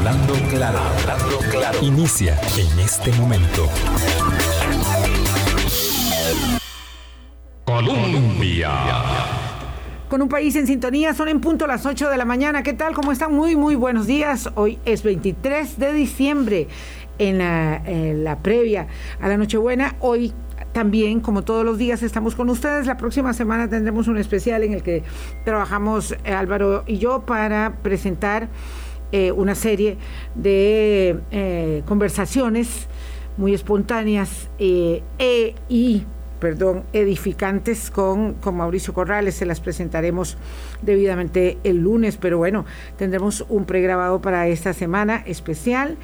Hablando claro, hablando claro. Inicia en este momento. Colombia. Con un país en sintonía, son en punto las 8 de la mañana. ¿Qué tal? ¿Cómo están? Muy, muy buenos días. Hoy es 23 de diciembre en la, en la previa a la Nochebuena. Hoy también, como todos los días, estamos con ustedes. La próxima semana tendremos un especial en el que trabajamos eh, Álvaro y yo para presentar eh, una serie de eh, conversaciones muy espontáneas e, y perdón, edificantes con, con Mauricio Corrales. Se las presentaremos debidamente el lunes, pero bueno, tendremos un pregrabado para esta semana especial,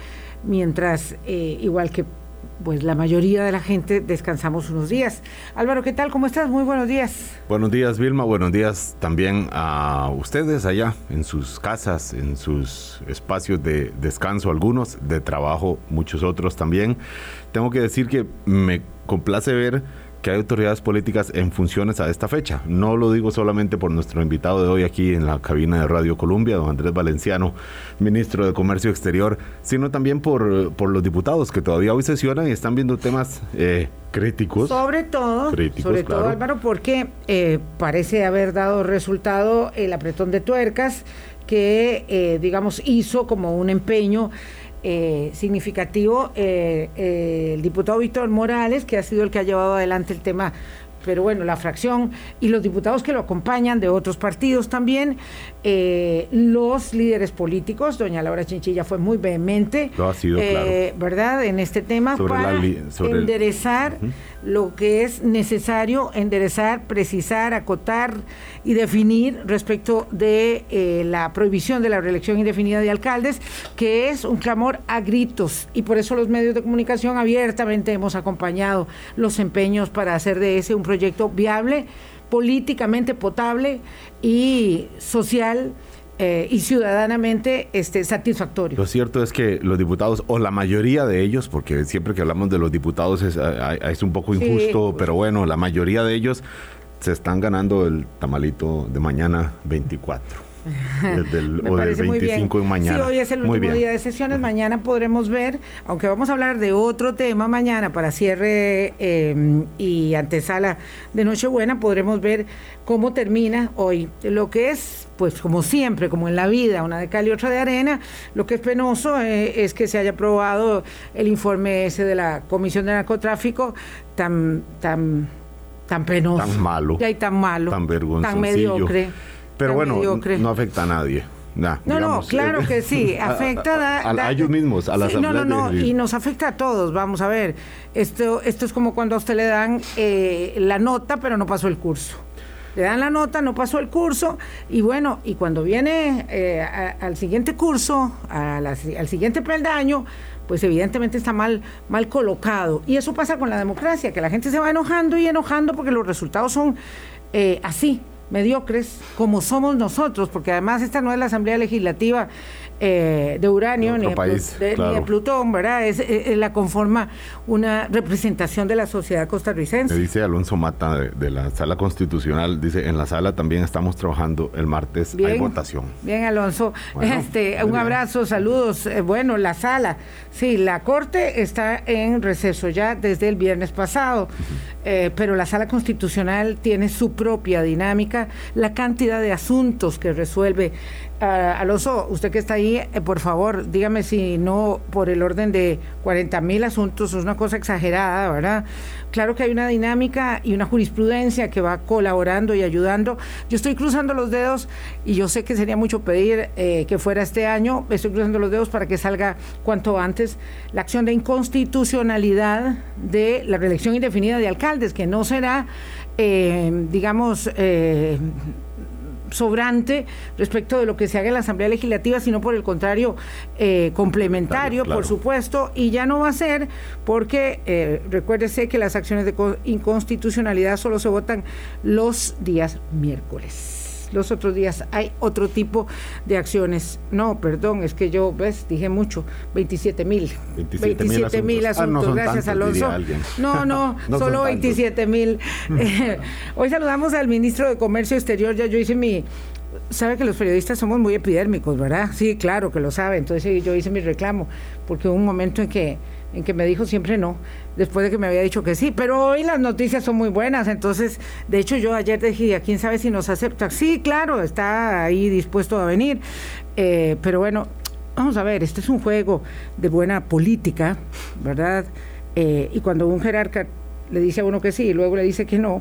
mientras, igual que pues la mayoría de la gente descansamos unos días. Álvaro, ¿qué tal? ¿Cómo estás? Muy buenos días. Buenos días, Vilma. Buenos días también a ustedes allá en sus casas, en sus espacios de descanso, algunos, de trabajo, muchos otros también. Tengo que decir que me complace ver que hay autoridades políticas en funciones a esta fecha. No lo digo solamente por nuestro invitado de hoy aquí en la cabina de Radio Colombia, don Andrés Valenciano, ministro de Comercio Exterior, sino también por, por los diputados que todavía hoy sesionan y están viendo temas eh, críticos. Sobre todo, sobre todo Álvaro, porque eh, parece haber dado resultado el apretón de tuercas que, eh, digamos, hizo como un empeño eh, significativo eh, eh, el diputado Víctor Morales, que ha sido el que ha llevado adelante el tema pero bueno, la fracción y los diputados que lo acompañan de otros partidos también, los líderes políticos, doña Laura Chinchilla fue muy vehemente, ha sido, ¿verdad?, en este tema para enderezar lo que es necesario enderezar, precisar, acotar y definir respecto de eh, la prohibición de la reelección indefinida de alcaldes, que es un clamor a gritos. Y por eso los medios de comunicación abiertamente hemos acompañado los empeños para hacer de ese un proyecto viable, políticamente potable y social eh, y ciudadanamente este, satisfactorio. Lo cierto es que los diputados, o la mayoría de ellos, porque siempre que hablamos de los diputados es, es un poco injusto, pero bueno, la mayoría de ellos se están ganando el tamalito de mañana 24. Del, o del 25 de mañana. Sí, hoy es el último día de sesiones. Mañana podremos ver, aunque vamos a hablar de otro tema mañana para cierre em, y antesala de Nochebuena, podremos ver cómo termina hoy. Lo que es, pues como siempre, como en la vida, una de cal y otra de arena, lo que es penoso eh, es que se haya aprobado el informe ese de la Comisión de Narcotráfico tan, tan, tan penoso. Tan malo. Y tan malo. Tan vergonzoso. Tan mediocre. Pero bueno, no afecta a nadie. no, no, claro que sí, afecta a, ellos mismos, a las sí, No, no, no, y nos afecta a todos, vamos a ver. Esto, esto es como cuando a usted le dan eh, la nota, pero no pasó el curso. Le dan la nota, no pasó el curso, y bueno, y cuando viene eh, al siguiente curso, al siguiente peldaño, pues evidentemente está mal, mal colocado. Y eso pasa con la democracia, que la gente se va enojando y enojando porque los resultados son eh, así, mediocres como somos nosotros, porque además esta no es la Asamblea Legislativa eh, de uranio ni de, Plutón, ¿verdad? Es, la conforma una representación de la sociedad costarricense. dice Alonso Mata de, la Sala Constitucional, dice, en la sala también estamos trabajando el martes, hay votación. Bien, Alonso, este, un abrazo, saludos. Eh, bueno, la sala, sí, la Corte está en receso ya desde el viernes pasado, eh, pero la Sala Constitucional tiene su propia dinámica, la cantidad de asuntos que resuelve Uh, Alonso, usted que está ahí, eh, por favor, dígame si no por el orden de 40 mil asuntos, es una cosa exagerada, ¿verdad? Claro que hay una dinámica y una jurisprudencia que va colaborando y ayudando. Yo estoy cruzando los dedos y yo sé que sería mucho pedir eh, que fuera este año, estoy cruzando los dedos para que salga cuanto antes la acción de inconstitucionalidad de la reelección indefinida de alcaldes, que no será, eh, digamos, sobrante respecto de lo que se haga en la Asamblea Legislativa, sino por el contrario, eh, complementario, por supuesto, y ya no va a ser porque eh, recuérdese que las acciones de inconstitucionalidad solo se votan los días miércoles los otros días hay otro tipo de acciones. No, perdón, es que yo, ves, dije mucho, 27 mil. 27 mil asuntos, ah, gracias Alonso. No, no, solo 27 mil. hoy saludamos al ministro de Comercio Exterior, ya yo hice mi sabe que los periodistas somos muy epidérmicos, ¿verdad? Sí, claro que lo sabe. Entonces yo hice mi reclamo, porque hubo un momento en que, en que me dijo siempre no, después de que me había dicho que sí. Pero hoy las noticias son muy buenas. Entonces, de hecho, yo ayer dije, ¿a quién sabe si nos acepta? Sí, claro, está ahí dispuesto a venir. Eh, pero bueno, vamos a ver, este es un juego de buena política, ¿verdad? Eh, y cuando un jerarca le dice a uno que sí y luego le dice que no,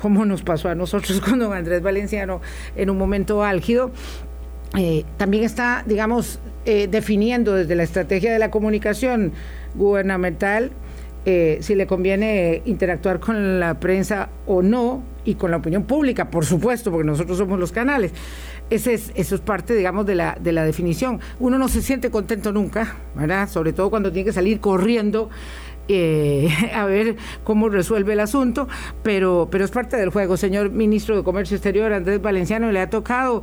como nos pasó a nosotros con don Andrés Valenciano en un momento álgido, eh, también está, digamos, definiendo desde la estrategia de la comunicación gubernamental eh, si le conviene interactuar con la prensa o no y con la opinión pública, por supuesto, porque nosotros somos los canales. Ese es, eso es parte, digamos, de la, de la definición. Uno no se siente contento nunca, ¿verdad? Sobre todo cuando tiene que salir corriendo eh, a ver cómo resuelve el asunto, pero, pero es parte del juego. Señor ministro de Comercio Exterior, Andrés Valenciano, le ha tocado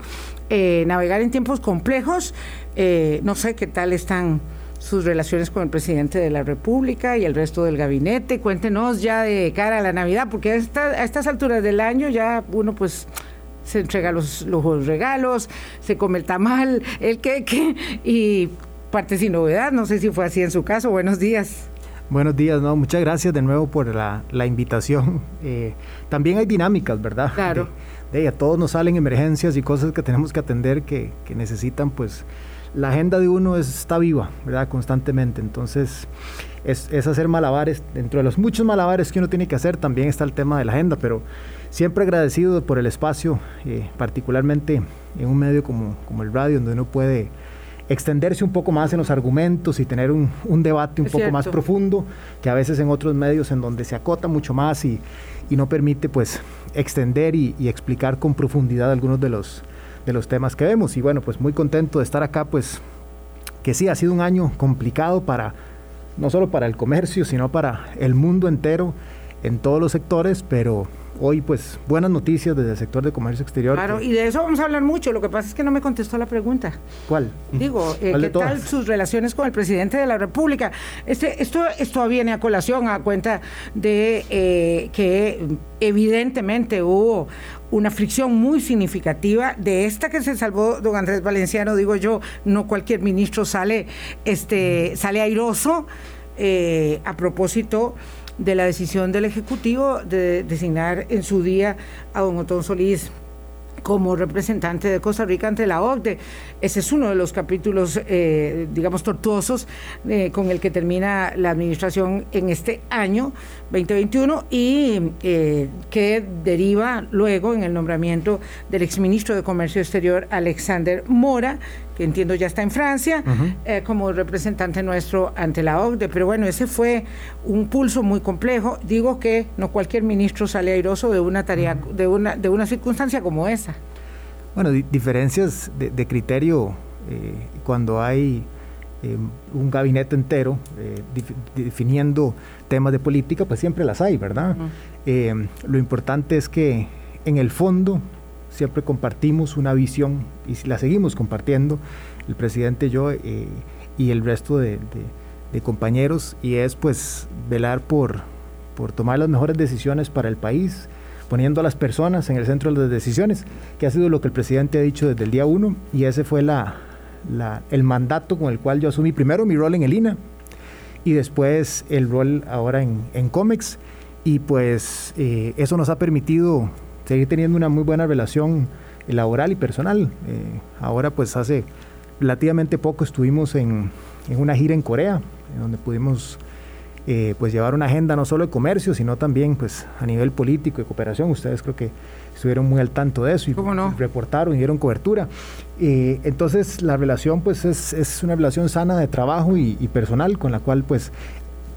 eh, navegar en tiempos complejos. No sé qué tal están sus relaciones con el presidente de la República y el resto del gabinete. Cuéntenos ya de cara a la Navidad, porque a, a estas alturas del año ya uno pues se entrega los, los regalos, se come el tamal, el queque y parte sin novedad. No sé si fue así en su caso. Buenos días. Buenos días, no, muchas gracias de nuevo por la, la invitación. Eh, también hay dinámicas, ¿verdad? Claro. De, de, a todos nos salen emergencias y cosas que tenemos que atender que, que necesitan, pues, la agenda de uno es, está viva, ¿verdad? Constantemente. Entonces, es, es, hacer malabares. Dentro de los muchos malabares que uno tiene que hacer, también está el tema de la agenda, pero siempre agradecido por el espacio, eh, particularmente en un medio como, como el radio, donde uno puede extenderse un poco más en los argumentos y tener un, un debate un es poco cierto. más profundo que a veces en otros medios en donde se acota mucho más y, y no permite pues extender y, y, explicar con profundidad algunos de los, de los temas que vemos. Y bueno, pues muy contento de estar acá, pues que sí, ha sido un año complicado para, no solo para el comercio, sino para el mundo entero en todos los sectores, pero hoy pues buenas noticias desde el sector de comercio exterior. Claro, que... y de eso vamos a hablar mucho. Lo que pasa es que no me contestó la pregunta. ¿Cuál? Digo, eh, ¿Cuál ¿qué tal sus relaciones con el presidente de la República? Este, esto, esto viene a colación a cuenta de eh, que evidentemente hubo una fricción muy significativa de esta que se salvó don Andrés Valenciano, digo yo, no cualquier ministro sale, este, sale airoso eh, a propósito de la decisión del Ejecutivo de designar en su día a don Otón Solís como representante de Costa Rica ante la OCDE. Ese es uno de los capítulos, eh, digamos, tortuosos eh, con el que termina la administración en este año 2021 y eh, que deriva luego en el nombramiento del exministro de Comercio Exterior Alexander Mora, que entiendo ya está en Francia, uh -huh. eh, como representante nuestro ante la OCDE. Pero bueno, ese fue un pulso muy complejo. Digo que no cualquier ministro sale airoso de una tarea, uh -huh. de, una, de una circunstancia como esa. Bueno, di diferencias de, de criterio eh, cuando hay eh, un gabinete entero eh, definiendo temas de política, pues siempre las hay, ¿verdad? Uh -huh. lo importante es que en el fondo siempre compartimos una visión y la seguimos compartiendo, el presidente, yo eh, y el resto de, de, de, compañeros, y es pues velar por, por tomar las mejores decisiones para el país, poniendo a las personas en el centro de las decisiones, que ha sido lo que el presidente ha dicho desde el día uno, y ese fue la, la, el mandato con el cual yo asumí primero mi rol en el INA y después el rol ahora en, en COMEX, y pues eh, eso nos ha permitido seguir teniendo una muy buena relación laboral y personal. Eh, ahora pues hace relativamente poco estuvimos en, en, una gira en Corea, donde pudimos eh, pues llevar una agenda no solo de comercio, sino también pues a nivel político y cooperación. Ustedes creo que estuvieron muy al tanto de eso y no? reportaron y dieron cobertura. Eh, entonces la relación pues es, es, una relación sana de trabajo y, y personal con la cual pues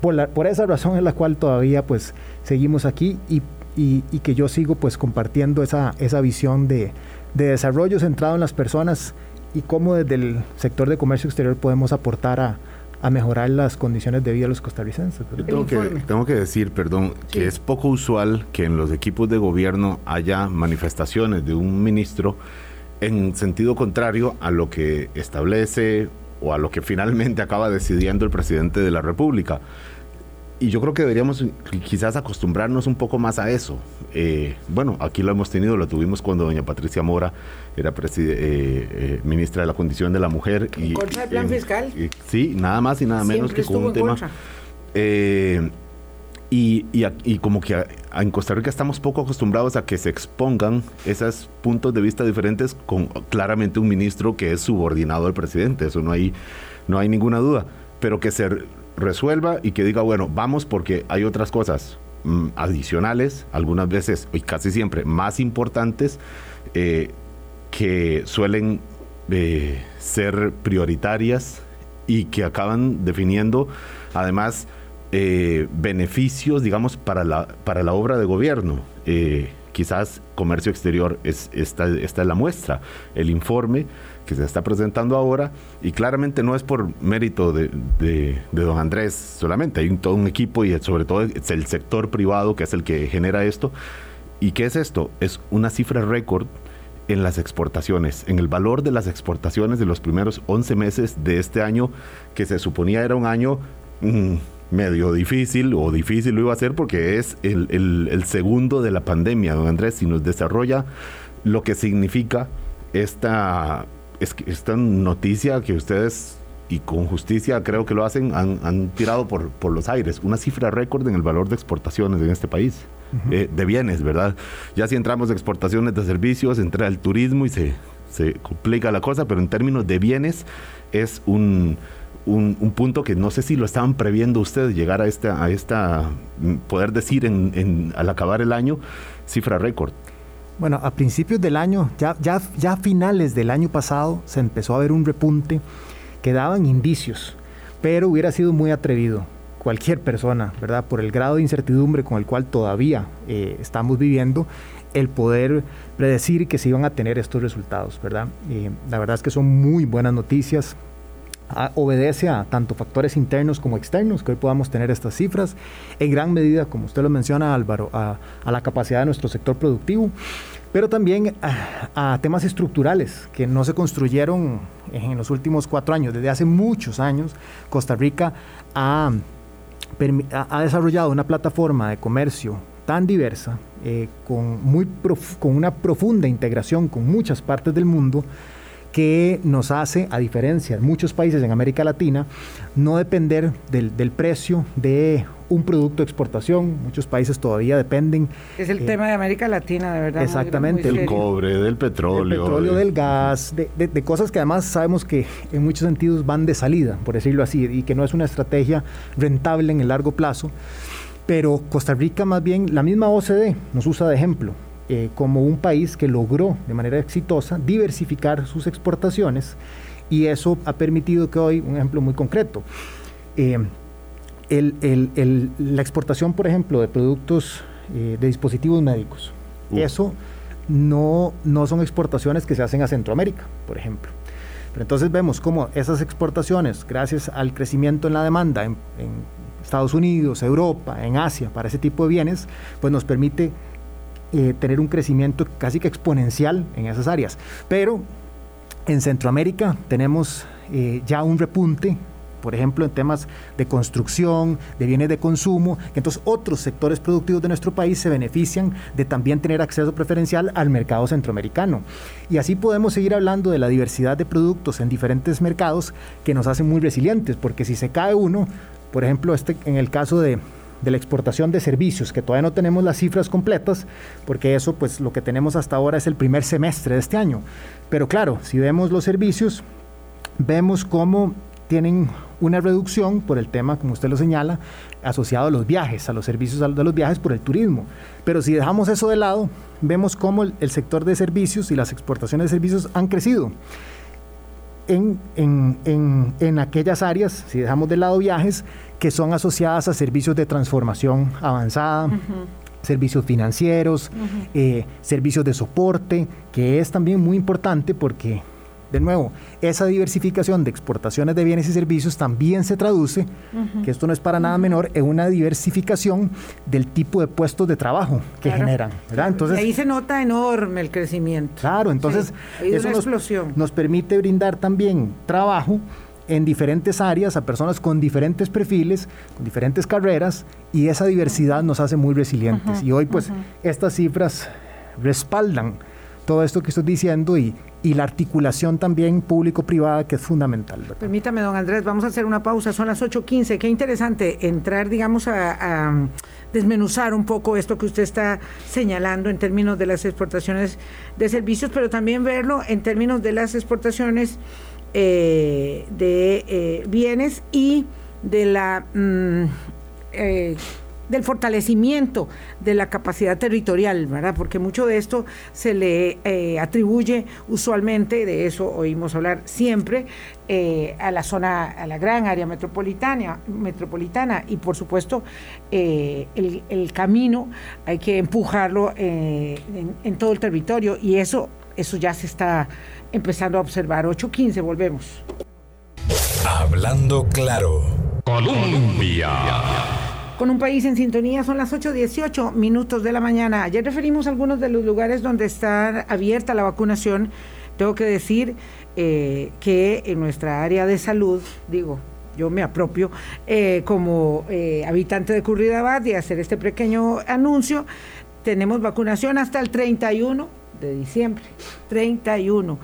por, la, por esa razón es la cual todavía pues seguimos aquí y y, y, que yo sigo pues compartiendo esa, esa visión de, de, desarrollo centrado en las personas y cómo desde el sector de comercio exterior podemos aportar a, a mejorar las condiciones de vida de los costarricenses. Yo tengo, que, tengo que decir, perdón, sí. que es poco usual que en los equipos de gobierno haya manifestaciones de un ministro en sentido contrario a lo que establece o a lo que finalmente acaba decidiendo el presidente de la República y yo creo que deberíamos quizás acostumbrarnos un poco más a eso. Eh, bueno, aquí lo hemos tenido, lo tuvimos cuando doña Patricia Mora era eh, eh, ministra de la Condición de la Mujer. ¿En y, contra del plan fiscal? sí, nada más y nada menos que con un tema... Y, y, como que en Costa Rica estamos poco acostumbrados a que se expongan esos puntos de vista diferentes con claramente un ministro que es subordinado al presidente, eso no hay, no hay ninguna duda, pero que se resuelva y que diga, bueno, vamos porque hay otras cosas mm, adicionales, algunas veces y casi siempre más importantes, eh, que suelen eh, ser prioritarias y que acaban definiendo además eh, beneficios, digamos, para la, para la obra de gobierno. Quizás comercio exterior es esta, esta es la muestra, el informe que se está presentando ahora y claramente no es por mérito de, de, don Andrés solamente, hay todo un equipo y sobre todo es el sector privado que es el que genera esto. ¿Y qué es esto? Es una cifra récord en las exportaciones, en el valor de las exportaciones de los primeros 11 meses de este año, que se suponía era un año mm, medio difícil o difícil lo iba a ser porque es el, segundo de la pandemia, don Andrés, si nos desarrolla lo que significa esta, esta noticia que ustedes y con justicia creo que lo hacen, han, tirado por, por, los aires, una cifra récord en el valor de exportaciones en este país, eh, de bienes, ¿verdad? Ya si entramos de exportaciones de servicios, entra el turismo y se, se complica la cosa, pero en términos de bienes es un un, punto que no sé si lo estaban previendo ustedes, llegar a esta, a esta mm, poder decir en, al acabar el año, cifra récord. Bueno, a principios del año, ya, ya, ya a finales del año pasado, se empezó a ver un repunte que daban indicios, pero hubiera sido muy atrevido cualquier persona, ¿verdad? Por el grado de incertidumbre con el cual todavía eh, estamos viviendo, el poder predecir que se iban a tener estos resultados, ¿verdad? Eh, la verdad es que son muy buenas noticias obedece a tanto factores internos como externos, que hoy podamos tener estas cifras, en gran medida, como usted lo menciona Álvaro, a, la capacidad de nuestro sector productivo, pero también a, temas estructurales que no se construyeron en los últimos cuatro años. Desde hace muchos años, Costa Rica ha, ha desarrollado una plataforma de comercio tan diversa, eh, con, muy con una profunda integración con muchas partes del mundo, que nos hace, a diferencia de muchos países en América Latina, no depender del, precio de un producto de exportación. Muchos países todavía dependen. Es el eh, tema de América Latina, de verdad. Exactamente. del cobre, del petróleo. Del petróleo, del gas, de, cosas que además sabemos que en muchos sentidos van de salida, por decirlo así, y que no es una estrategia rentable en el largo plazo. Pero Costa Rica más bien, la misma OCDE nos usa de ejemplo. Eh, como un país que logró de manera exitosa diversificar sus exportaciones y eso ha permitido que hoy, un ejemplo muy concreto, eh, la exportación, por ejemplo, de productos eh, de dispositivos médicos, eso no, no son exportaciones que se hacen a Centroamérica, por ejemplo. Pero entonces vemos cómo esas exportaciones, gracias al crecimiento en la demanda en, en Estados Unidos, Europa, en Asia, para ese tipo de bienes, pues nos permite eh, tener un crecimiento casi que exponencial en esas áreas. Pero en Centroamérica tenemos eh, ya un repunte por ejemplo, en temas de construcción, de bienes de consumo, entonces otros sectores productivos de nuestro país se benefician de también tener acceso preferencial al mercado centroamericano. Y así podemos seguir hablando de la diversidad de productos en diferentes mercados que nos hacen muy resilientes, porque si se cae uno, por ejemplo, este, en el caso de, de la exportación de servicios, que todavía no tenemos las cifras completas, porque eso pues lo que tenemos hasta ahora es el primer semestre de este año. Pero claro, si vemos los servicios, vemos cómo tienen una reducción por el tema, como usted lo señala, asociado a los viajes, a los servicios de los viajes por el turismo. Pero si dejamos eso de lado, vemos cómo el, sector de servicios y las exportaciones de servicios han crecido. En, en, aquellas áreas, si dejamos de lado viajes, que son asociadas a servicios de transformación avanzada. servicios financieros, eh, servicios de soporte, que es también muy importante porque de nuevo, esa diversificación de exportaciones de bienes y servicios también se traduce, que esto no es para nada menor, en una diversificación del tipo de puestos de trabajo que generan. Entonces, ahí se nota enorme el crecimiento. Claro, entonces eso nos, nos permite brindar también trabajo en diferentes áreas a personas con diferentes perfiles, con diferentes carreras, y esa diversidad nos hace muy resilientes. y hoy pues estas cifras respaldan todo esto que estoy diciendo y, y la articulación también público-privada que es fundamental. Permítame, don Andrés, vamos a hacer una pausa, son las 8.15. Qué interesante entrar, digamos, a, desmenuzar un poco esto que usted está señalando en términos de las exportaciones de servicios, pero también verlo en términos de las exportaciones eh, de eh, bienes y de la... Mm, eh, del fortalecimiento de la capacidad territorial, ¿verdad? Porque mucho de esto se le atribuye usualmente, de eso oímos hablar siempre, a la zona, a la gran área metropolitana, y por supuesto el, camino hay que empujarlo en, en, todo el territorio y eso, eso ya se está empezando a observar. 8.15, volvemos. Hablando claro. Colombia con un país en sintonía. Son las 8.18 minutos de la mañana. Ayer referimos algunos de los lugares donde está abierta la vacunación. Tengo que decir eh, que en nuestra área de salud, digo, yo me apropio eh, como eh, habitante de Curridabad y hacer este pequeño anuncio. Tenemos vacunación hasta el 31 de diciembre. 31.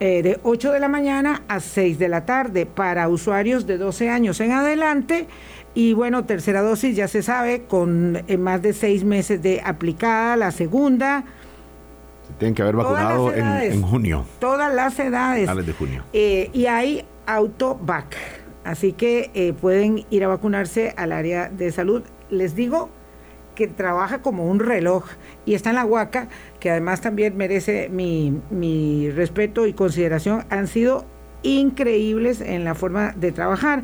De 8 de la mañana a 6 de la tarde para usuarios de 12 años en adelante y bueno, tercera dosis ya se sabe, con eh, más de seis meses de aplicada, la segunda. Se tienen que haber vacunado en, junio. Todas las edades. de junio. Eh, y hay autovac. Así que eh, pueden ir a vacunarse al área de salud. Les digo que trabaja como un reloj y está en la Huaca, que además también merece mi, mi respeto y consideración. Han sido increíbles en la forma de trabajar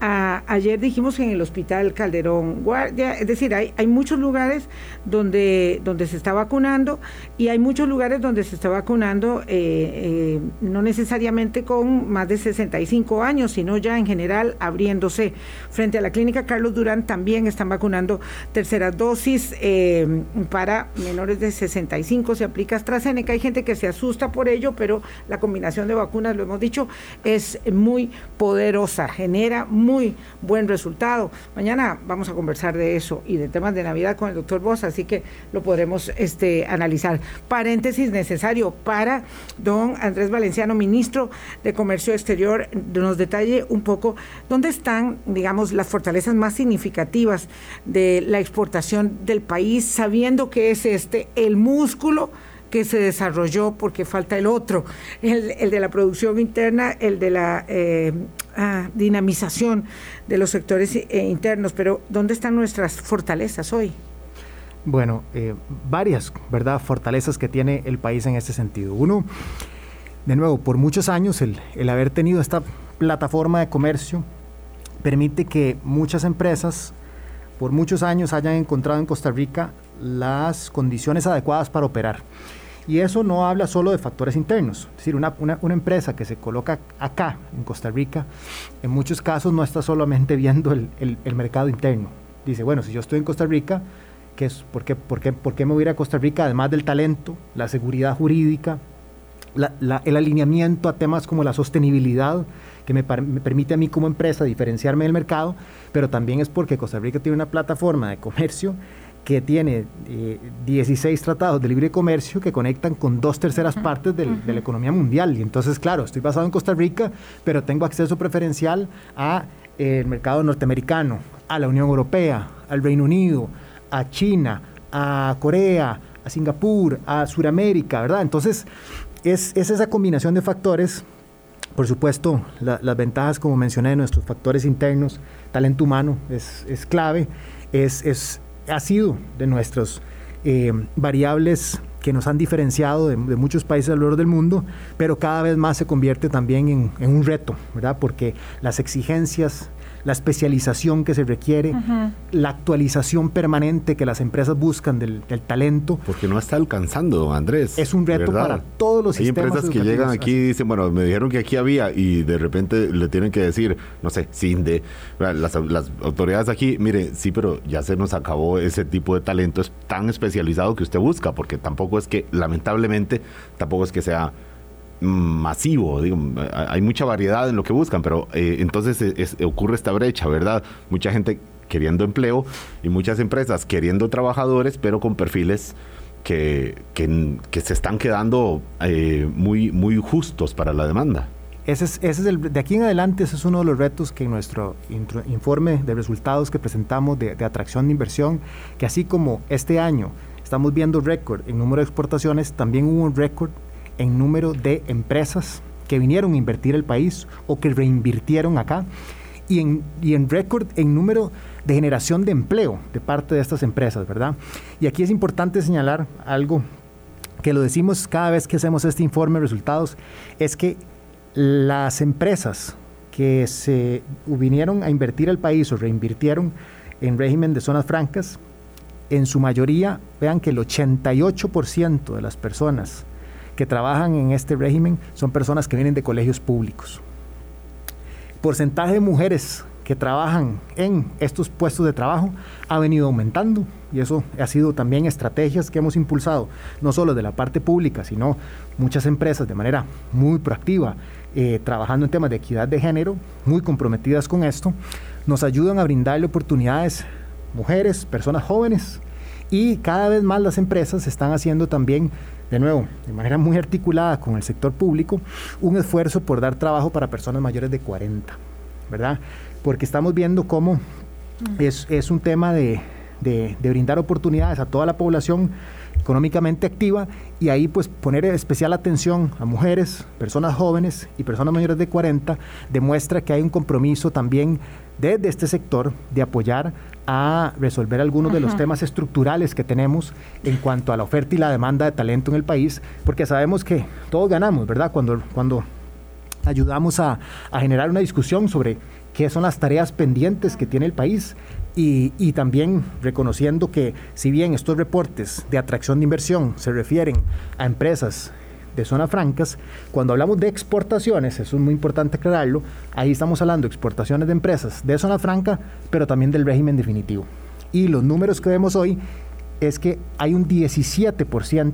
ayer dijimos que en el Hospital Calderón Guardia, es decir, hay, hay muchos lugares donde, donde se está vacunando y hay muchos lugares donde se está vacunando eh, eh, no necesariamente con más de 65 años, sino ya en general abriéndose. Frente a la clínica Carlos Durán también están vacunando tercera dosis eh, para menores de 65, se aplica AstraZeneca. Hay gente que se asusta por ello, pero la combinación de vacunas, lo hemos dicho, es muy poderosa, genera buen resultado. Mañana vamos a conversar de eso y de temas de Navidad con el doctor Bosch, así que lo podremos este, analizar. Paréntesis necesario para don Andrés Valenciano, ministro de Comercio Exterior, nos detalle un poco dónde están, digamos, las fortalezas más significativas de la exportación del país, sabiendo que es este el músculo que se desarrolló porque falta el otro, el, de la producción interna, el de la eh, ah, dinamización de los sectores eh, internos. Pero ¿dónde están nuestras fortalezas hoy? Bueno, eh, varias, ¿verdad? Fortalezas que tiene el país en este sentido. Uno, de nuevo, por muchos años el, el haber tenido esta plataforma de comercio permite que muchas empresas por muchos años hayan encontrado en Costa Rica las condiciones adecuadas para operar. Y eso no habla solo de factores internos. Es decir, una, una, empresa que se coloca acá, en Costa Rica, en muchos casos no está solamente viendo el, el, mercado interno. Dice, bueno, si yo estoy en Costa Rica, ¿qué es, por, qué, por, qué, ¿por qué me voy a ir a Costa Rica? Además del talento, la seguridad jurídica, la, el alineamiento a temas como la sostenibilidad, que me, me, permite a mí como empresa diferenciarme del mercado, pero también es porque Costa Rica tiene una plataforma de comercio que tiene 16 eh, tratados de libre comercio que conectan con dos terceras partes de la economía mundial. Y entonces, claro, estoy basado en Costa Rica, pero tengo acceso preferencial al eh, mercado norteamericano, a la Unión Europea, al Reino Unido, a China, a Corea, a Singapur, a Sudamérica, ¿verdad? Entonces, es, esa combinación de factores por supuesto, las ventajas, como mencioné, de nuestros factores internos, talento humano es, es clave, es, es, ha sido de nuestras eh, variables que nos han diferenciado de, muchos países alrededor del mundo, pero cada vez más se convierte también en, en un reto, ¿verdad? Porque las exigencias la especialización que se requiere, la actualización permanente que las empresas buscan del, talento. Porque no está alcanzando, don Andrés. Es un reto para todos los Hay empresas que llegan aquí y dicen, bueno, me dijeron que aquí había y de repente le tienen que decir, no sé, CINDE, las, las autoridades aquí, mire, sí, pero ya se nos acabó ese tipo de talento es tan especializado que usted busca, porque tampoco es que, lamentablemente, tampoco es que sea masivo, digo, hay mucha variedad en lo que buscan, pero eh, entonces ocurre esta brecha, ¿verdad? Mucha gente queriendo empleo y muchas empresas queriendo trabajadores, pero con perfiles que, que, se están quedando eh, muy, muy justos para la demanda. Ese es, ese es el, de aquí en adelante, ese es uno de los retos que en nuestro informe de resultados que presentamos de, de atracción de inversión, que así como este año estamos viendo récord en número de exportaciones, también hubo un récord en número de empresas que vinieron a invertir el país o que reinvirtieron acá y en, y en récord en número de generación de empleo de parte de estas empresas, ¿verdad? Y aquí es importante señalar algo que lo decimos cada vez que hacemos este informe de resultados, es que las empresas que se vinieron a invertir al país o reinvirtieron en régimen de zonas francas, en su mayoría, vean que el 88% de las personas que trabajan en este régimen son personas que vienen de colegios públicos. porcentaje de mujeres que trabajan en estos puestos de trabajo ha venido aumentando y eso ha sido también estrategias que hemos impulsado, no solo de la parte pública, sino muchas empresas de manera muy proactiva, eh, trabajando en temas de equidad de género, muy comprometidas con esto, nos ayudan a brindarle oportunidades mujeres, personas jóvenes y cada vez más las empresas están haciendo también de nuevo, de manera muy articulada con el sector público, un esfuerzo por dar trabajo para personas mayores de 40, ¿verdad? Porque estamos viendo cómo es, es un tema de, de, de, brindar oportunidades a toda la población económicamente activa y ahí pues poner especial atención a mujeres, personas jóvenes y personas mayores de 40 demuestra que hay un compromiso también desde este sector de apoyar a resolver algunos de los temas estructurales que tenemos en cuanto a la oferta y la demanda de talento en el país, porque sabemos que todos ganamos, ¿verdad? Cuando, cuando ayudamos a, a generar una discusión sobre qué son las tareas pendientes que tiene el país y, también reconociendo que si bien estos reportes de atracción de inversión se refieren a empresas de zonas francas, cuando hablamos de exportaciones, es muy importante aclararlo, ahí estamos hablando de exportaciones de empresas de zona franca, pero también del régimen definitivo. Y los números que vemos hoy es que hay un 17%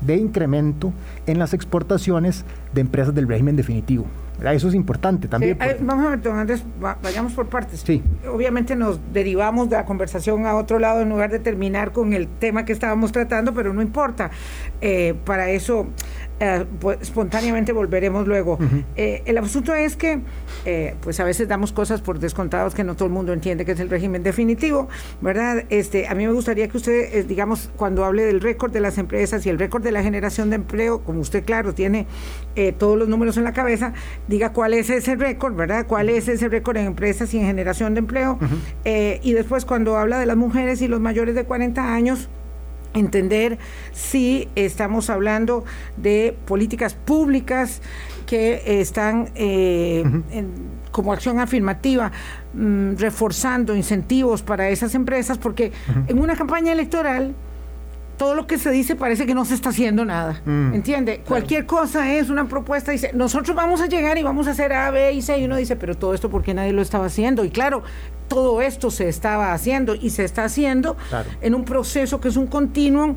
de incremento en las exportaciones de empresas del régimen definitivo. Eso es importante también. Vamos a ver, don Andrés, vayamos por partes. Sí. Obviamente nos derivamos de la conversación a otro lado en lugar de terminar con el tema que estábamos tratando, pero no importa. Eh, para eso eh, pues, espontáneamente volveremos luego. Eh, el asunto es que, eh, pues a veces damos cosas por descontados que no todo el mundo entiende que es el régimen definitivo, ¿verdad? Este, a mí me gustaría que usted, digamos, cuando hable del récord de las empresas y el récord de la generación de empleo, como usted, claro, tiene todos los números en la cabeza, diga cuál es ese récord, ¿verdad? ¿Cuál es ese récord en empresas y en generación de empleo? y después, cuando habla de las mujeres y los mayores de 40 años, entender si estamos hablando de políticas públicas que están eh, como acción afirmativa mm, reforzando incentivos para esas empresas, porque en una campaña electoral todo lo que se dice parece que no se está haciendo nada. Mm. ¿Entiende? Cualquier cosa es una propuesta, dice, nosotros vamos a llegar y vamos a hacer A, B y C, y uno dice, pero todo esto, ¿por qué nadie lo estaba haciendo? Y claro, todo esto se estaba haciendo y se está haciendo en un proceso que es un continuum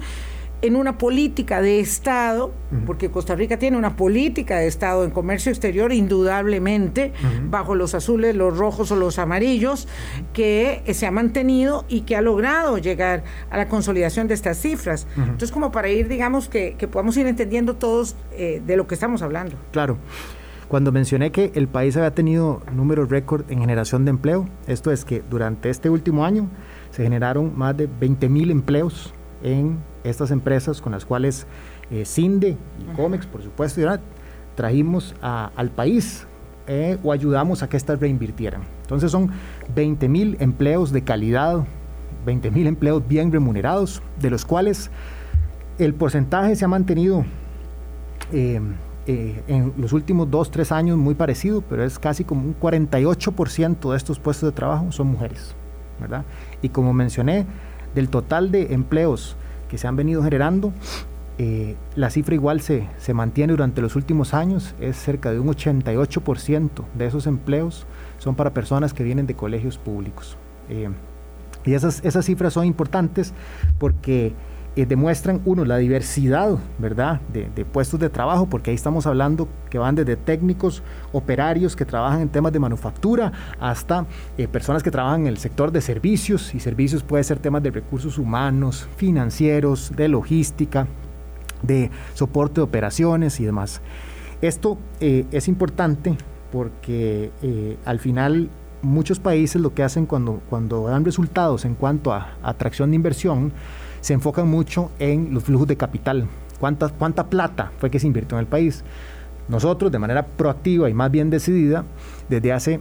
en una política de Estado, porque Costa Rica tiene una política de Estado en comercio exterior indudablemente, bajo los azules, los rojos o los amarillos, que se ha mantenido y que ha logrado llegar a la consolidación de estas cifras. Entonces, como para ir, digamos, que, podamos ir entendiendo todos eh, de lo que estamos hablando. Claro. Cuando mencioné que el país había tenido números récord en generación de empleo, esto es que durante este último año se generaron más de 20 mil empleos en estas empresas con las cuales eh, CINDE y COMEX, por supuesto, trajimos al país eh, o ayudamos a que estas reinvirtieran. Entonces son 20 mil empleos de calidad, 20 mil empleos bien remunerados, de los cuales el porcentaje se ha mantenido eh, en los últimos dos, tres años muy parecido, pero es casi como un 48% de estos puestos de trabajo son mujeres, ¿verdad? Y como mencioné, del total de empleos que se han venido generando, eh, la cifra igual se, se, mantiene durante los últimos años, es cerca de un 88% de esos empleos son para personas que vienen de colegios públicos. Eh, y esas, esas cifras son importantes porque eh, demuestran, uno, la diversidad, ¿verdad?, de, puestos de trabajo, porque ahí estamos hablando que van desde técnicos, operarios que trabajan en temas de manufactura, hasta eh, personas que trabajan en el sector de servicios, y servicios puede ser temas de recursos humanos, financieros, de logística, de soporte de operaciones y demás. Esto eh, es importante porque al final muchos países lo que hacen cuando, cuando dan resultados en cuanto a atracción de inversión, se enfocan mucho en los flujos de capital. ¿Cuánta, cuánta plata fue que se invirtió en el país? Nosotros, de manera proactiva y más bien decidida, desde hace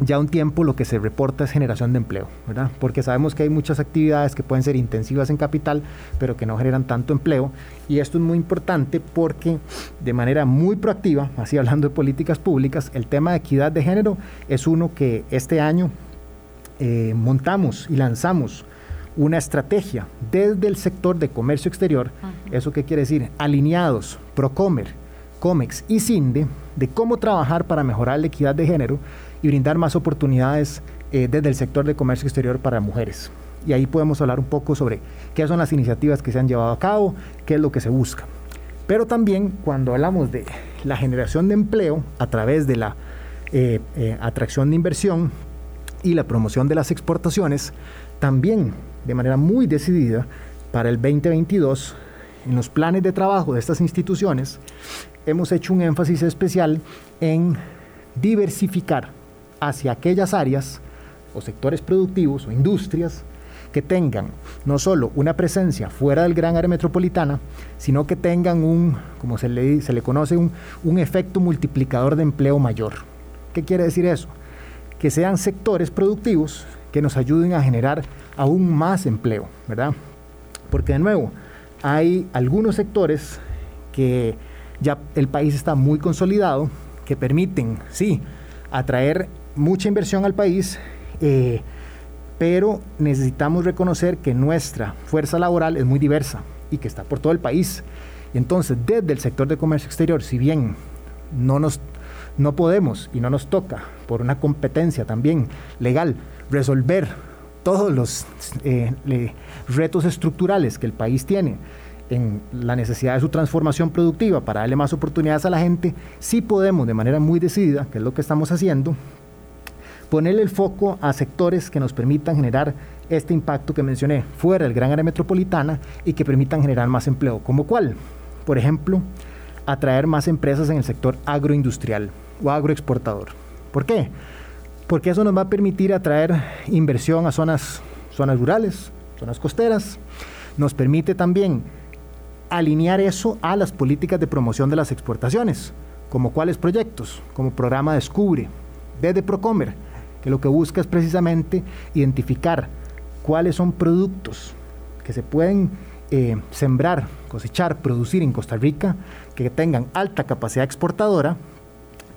ya un tiempo lo que se reporta es generación de empleo, ¿verdad? Porque sabemos que hay muchas actividades que pueden ser intensivas en capital, pero que no generan tanto empleo. Y esto es muy importante porque de manera muy proactiva, así hablando de políticas públicas, el tema de equidad de género es uno que este año eh, montamos y lanzamos una estrategia desde el sector de comercio exterior, ¿eso qué quiere decir? Alineados, Procomer, COMEX y CINDE, de cómo trabajar para mejorar la equidad de género y brindar más oportunidades eh, desde el sector de comercio exterior para mujeres. Y ahí podemos hablar un poco sobre qué son las iniciativas que se han llevado a cabo, qué es lo que se busca. Pero también cuando hablamos de la generación de empleo a través de la eh, eh, atracción de inversión y la promoción de las exportaciones, también de manera muy decidida para el 2022 en los planes de trabajo de estas instituciones hemos hecho un énfasis especial en diversificar hacia aquellas áreas o sectores productivos o industrias que tengan no solo una presencia fuera del gran área metropolitana, sino que tengan un, como se le, se le conoce, un, un efecto multiplicador de empleo mayor. ¿Qué quiere decir eso? Que sean sectores productivos que nos ayuden a generar aún más empleo, ¿verdad? Porque de nuevo, hay algunos sectores que ya el país está muy consolidado, que permiten, sí, atraer mucha inversión al país, eh, pero necesitamos reconocer que nuestra fuerza laboral es muy diversa y que está por todo el país. Y entonces, desde el sector de comercio exterior, si bien no nos no podemos y no nos toca por una competencia también legal resolver todos los eh, retos estructurales que el país tiene en la necesidad de su transformación productiva para darle más oportunidades a la gente, sí podemos de manera muy decidida, que es lo que estamos haciendo, ponerle el foco a sectores que nos permitan generar este impacto que mencioné fuera del gran área metropolitana y que permitan generar más empleo. ¿Como cuál? Por ejemplo, atraer más empresas en el sector agroindustrial o agroexportador. ¿Por qué? Porque eso nos va a permitir atraer inversión a zonas, zonas rurales, zonas costeras. Nos permite también alinear eso a las políticas de promoción de las exportaciones, como cuáles proyectos, como programa Descubre, desde Procomer, que lo que busca es precisamente identificar cuáles son productos que se pueden eh, sembrar, cosechar, producir en Costa Rica, que tengan alta capacidad exportadora,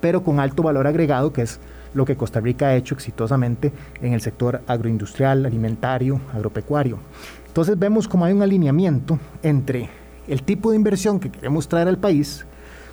pero con alto valor agregado, que es lo que Costa Rica ha hecho exitosamente en el sector agroindustrial, alimentario, agropecuario. Entonces vemos como hay un alineamiento entre el tipo de inversión que queremos traer al país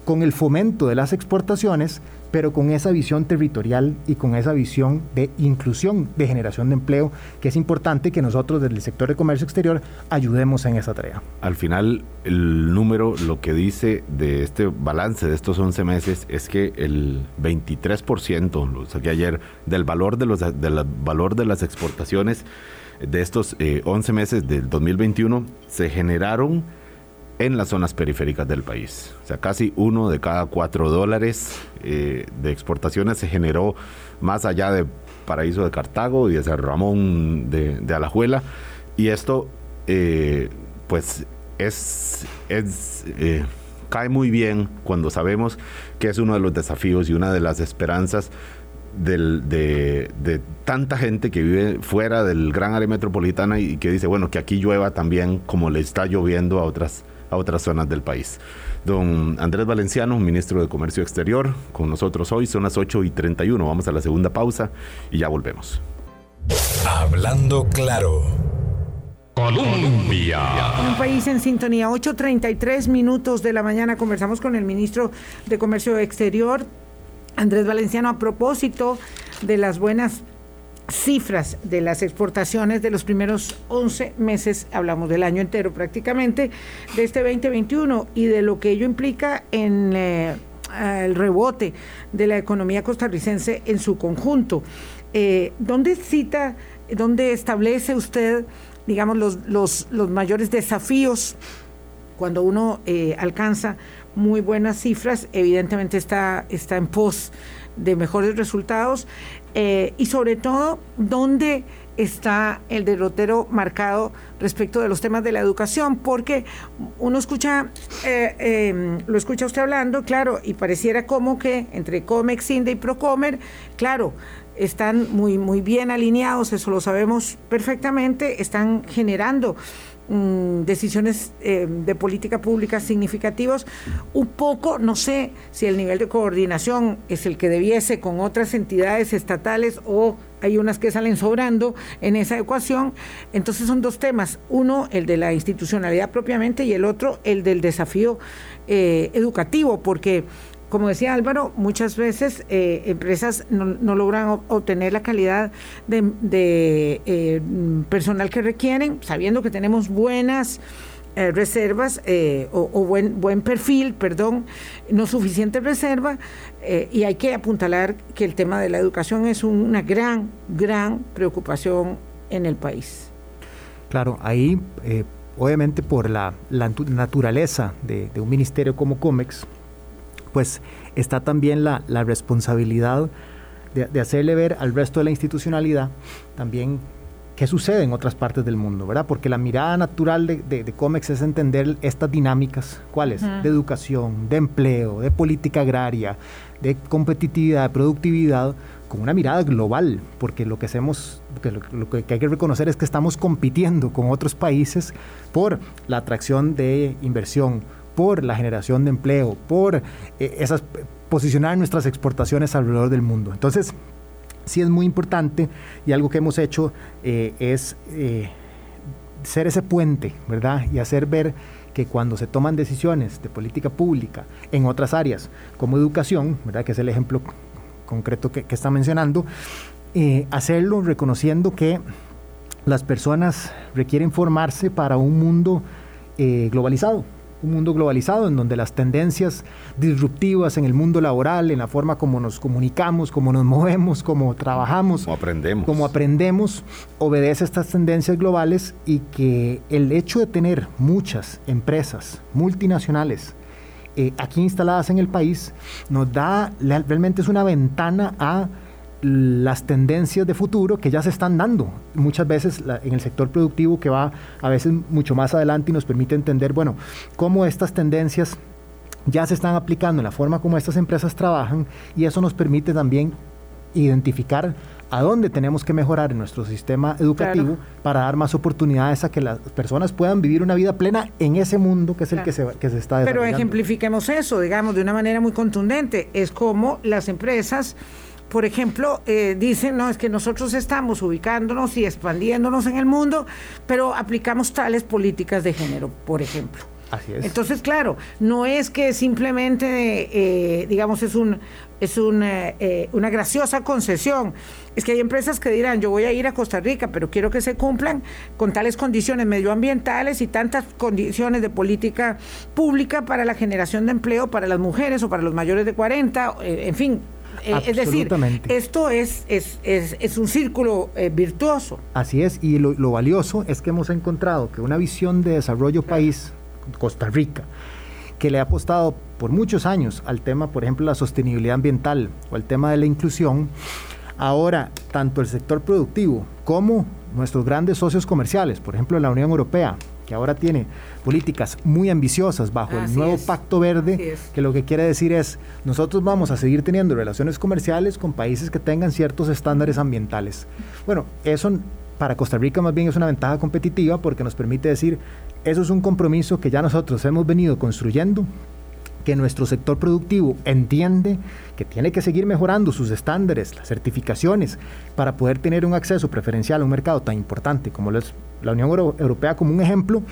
con el fomento de las exportaciones, pero con esa visión territorial y con esa visión de inclusión, de generación de empleo, que es importante que nosotros desde el sector de comercio exterior ayudemos en esa tarea. Al final, el número, lo que dice de este balance de estos 11 meses es que el 23%, lo saqué ayer, del valor de, los, del valor de las exportaciones de estos 11 eh, meses del 2021 se generaron en las zonas periféricas del país. O sea, casi uno de cada cuatro dólares eh, de exportaciones se generó más allá de Paraíso de Cartago y de San Ramón de, Alajuela. Y esto, eh, pues, es, es eh, cae muy bien cuando sabemos que es uno de los desafíos y una de las esperanzas de, tanta gente que vive fuera del gran área metropolitana y que dice, bueno, que aquí llueva también como le está lloviendo a otras a otras zonas del país. Don Andrés Valenciano, ministro de Comercio Exterior, con nosotros hoy, son las 8 y 31. Vamos a la segunda pausa y ya volvemos. Hablando claro. Colombia. Un país en sintonía, 8.33 minutos de la mañana. Conversamos con el ministro de Comercio Exterior, Andrés Valenciano, a propósito de las buenas cifras de las exportaciones de los primeros 11 meses, hablamos del año entero prácticamente, de este 2021 y de lo que ello implica en eh, el rebote de la economía costarricense en su conjunto. Eh, ¿Dónde cita, dónde establece usted, digamos, los, los, mayores desafíos cuando uno eh, alcanza muy buenas cifras? Evidentemente está, está en pos de mejores resultados eh, y sobre todo dónde está el derrotero marcado respecto de los temas de la educación, porque uno escucha, eh, em, lo escucha usted hablando, claro, y pareciera como que entre Comex, Inde y Procomer, claro, están muy, muy bien alineados, eso lo sabemos perfectamente, están generando Mm, decisiones eh, de política pública significativos, un poco, no sé si el nivel de coordinación es el que debiese con otras entidades estatales o hay unas que salen sobrando en esa ecuación. Entonces son dos temas, uno el de la institucionalidad propiamente y el otro el del desafío eh, educativo, porque como decía Álvaro, muchas veces eh, empresas no, logran obtener la calidad de, eh, personal que requieren, sabiendo que tenemos buenas eh, reservas o, buen, buen perfil, perdón, no suficiente reserva, y hay que apuntalar que el tema de la educación es una gran, gran preocupación en el país. Claro, ahí, obviamente por la, naturaleza de, de un ministerio como COMEX, pues está también la, responsabilidad de, hacerle ver al resto de la institucionalidad también qué sucede en otras partes del mundo, ¿verdad? Porque la mirada natural de, de, COMEX es entender estas dinámicas, ¿cuáles? De educación, de empleo, de política agraria, de competitividad, de productividad, con una mirada global, porque lo que hacemos, lo, que hay que reconocer es que estamos compitiendo con otros países por la atracción de inversión, por la generación de empleo, por eh, esas posicionar nuestras exportaciones alrededor del mundo. Entonces, sí es muy importante y algo que hemos hecho eh, es eh, ser ese puente, ¿verdad? Y hacer ver que cuando se toman decisiones de política pública en otras áreas, como educación, ¿verdad? Que es el ejemplo concreto que, está mencionando, hacerlo reconociendo que las personas requieren formarse para un mundo globalizado, un mundo globalizado en donde las tendencias disruptivas en el mundo laboral, en la forma como nos comunicamos, como nos movemos, como trabajamos, como aprendemos, como aprendemos obedece a estas tendencias globales y que el hecho de tener muchas empresas multinacionales eh, aquí instaladas en el país nos da realmente es una ventana a las tendencias de futuro que ya se están dando muchas veces en el sector productivo que va a veces mucho más adelante y nos permite entender, bueno, cómo estas tendencias ya se están aplicando en la forma como estas empresas trabajan y eso nos permite también identificar a dónde tenemos que mejorar en nuestro sistema educativo para dar más oportunidades a que las personas puedan vivir una vida plena en ese mundo que es el que se, que se está desarrollando. Pero ejemplifiquemos eso, digamos, de una manera muy contundente. Es como las empresas por ejemplo, eh, dicen, no, es que nosotros estamos ubicándonos y expandiéndonos en el mundo, pero aplicamos tales políticas de género, por ejemplo. Así es. Entonces, claro, no es que simplemente, eh, digamos, es un es una, eh, una graciosa concesión. Es que hay empresas que dirán, yo voy a ir a Costa Rica, pero quiero que se cumplan con tales condiciones medioambientales y tantas condiciones de política pública para la generación de empleo para las mujeres o para los mayores de 40, en fin, eh, es decir, esto es, es, un círculo eh, virtuoso. Así es, y lo, valioso es que hemos encontrado que una visión de desarrollo país, Costa Rica, que le ha apostado por muchos años al tema, por ejemplo, la sostenibilidad ambiental o al tema de la inclusión, ahora tanto el sector productivo como nuestros grandes socios comerciales, por ejemplo la Unión Europea, que ahora tiene políticas muy ambiciosas bajo el nuevo Pacto Verde, que lo que quiere decir es, nosotros vamos a seguir teniendo relaciones comerciales con países que tengan ciertos estándares ambientales. Bueno, eso para Costa Rica más bien es una ventaja competitiva porque nos permite decir, eso es un compromiso que ya nosotros hemos venido construyendo que nuestro sector productivo entiende que tiene que seguir mejorando sus estándares, las certificaciones, para poder tener un acceso preferencial a un mercado tan importante como lo es la Unión Europea como un ejemplo,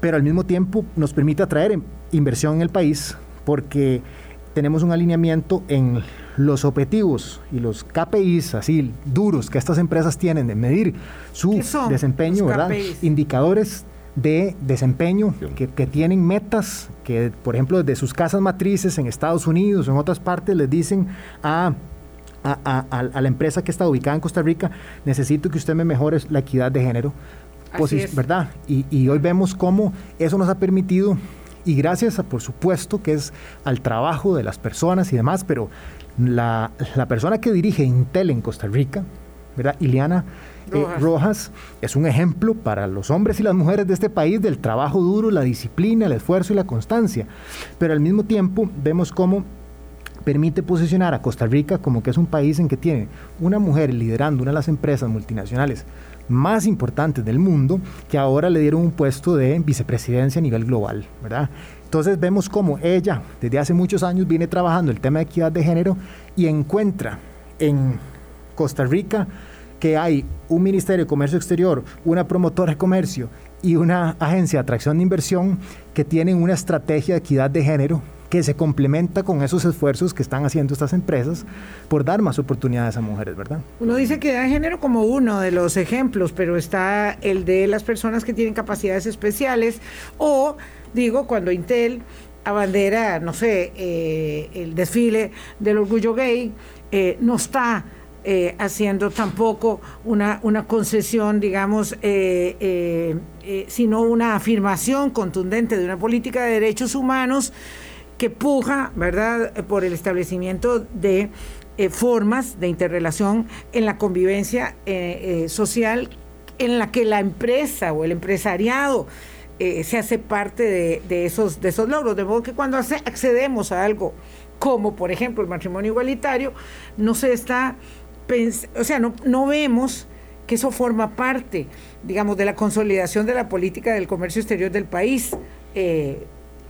pero al mismo tiempo nos permite atraer inversión en el país porque tenemos un alineamiento en los objetivos y los KPIs así duros que estas empresas tienen de medir su desempeño, ¿verdad? Indicadores de desempeño que, tienen metas que, por ejemplo, desde sus casas matrices en Estados Unidos o en otras partes les dicen a, a, la empresa que está ubicada en Costa Rica, necesito que usted me mejore la equidad de género. Pues, ¿Verdad? Y, y hoy vemos cómo eso nos ha permitido y gracias a, por supuesto, que es al trabajo de las personas y demás, pero la, persona que dirige Intel en Costa Rica, ¿verdad? Ileana eh, Rojas. es un ejemplo para los hombres y las mujeres de este país del trabajo duro, la disciplina, el esfuerzo y la constancia. Pero al mismo tiempo vemos cómo permite posicionar a Costa Rica como que es un país en que tiene una mujer liderando una de las empresas multinacionales más importantes del mundo, que ahora le dieron un puesto de vicepresidencia a nivel global, ¿verdad? Entonces vemos cómo ella desde hace muchos años viene trabajando el tema de equidad de género y encuentra en Costa Rica que hay un Ministerio de Comercio Exterior, una promotora de comercio y una agencia de atracción de inversión que tienen una estrategia de equidad de género que se complementa con esos esfuerzos que están haciendo estas empresas por dar más oportunidades a mujeres, ¿verdad? Uno dice que da género como uno de los ejemplos, pero está el de las personas que tienen capacidades especiales o, digo, cuando Intel abandera, no sé, eh, el desfile del orgullo gay, eh, no está eh, haciendo tampoco una, una concesión, digamos, sino una afirmación contundente de una política de derechos humanos que puja, ¿verdad?, por el establecimiento de eh, formas de interrelación en la convivencia eh, eh, social en la que la empresa o el empresariado se hace parte de, esos, de esos logros. De modo que cuando accedemos a algo como, por ejemplo, el matrimonio igualitario, no se está, o sea, no, no vemos que eso forma parte, digamos, de la consolidación de la política del comercio exterior del país.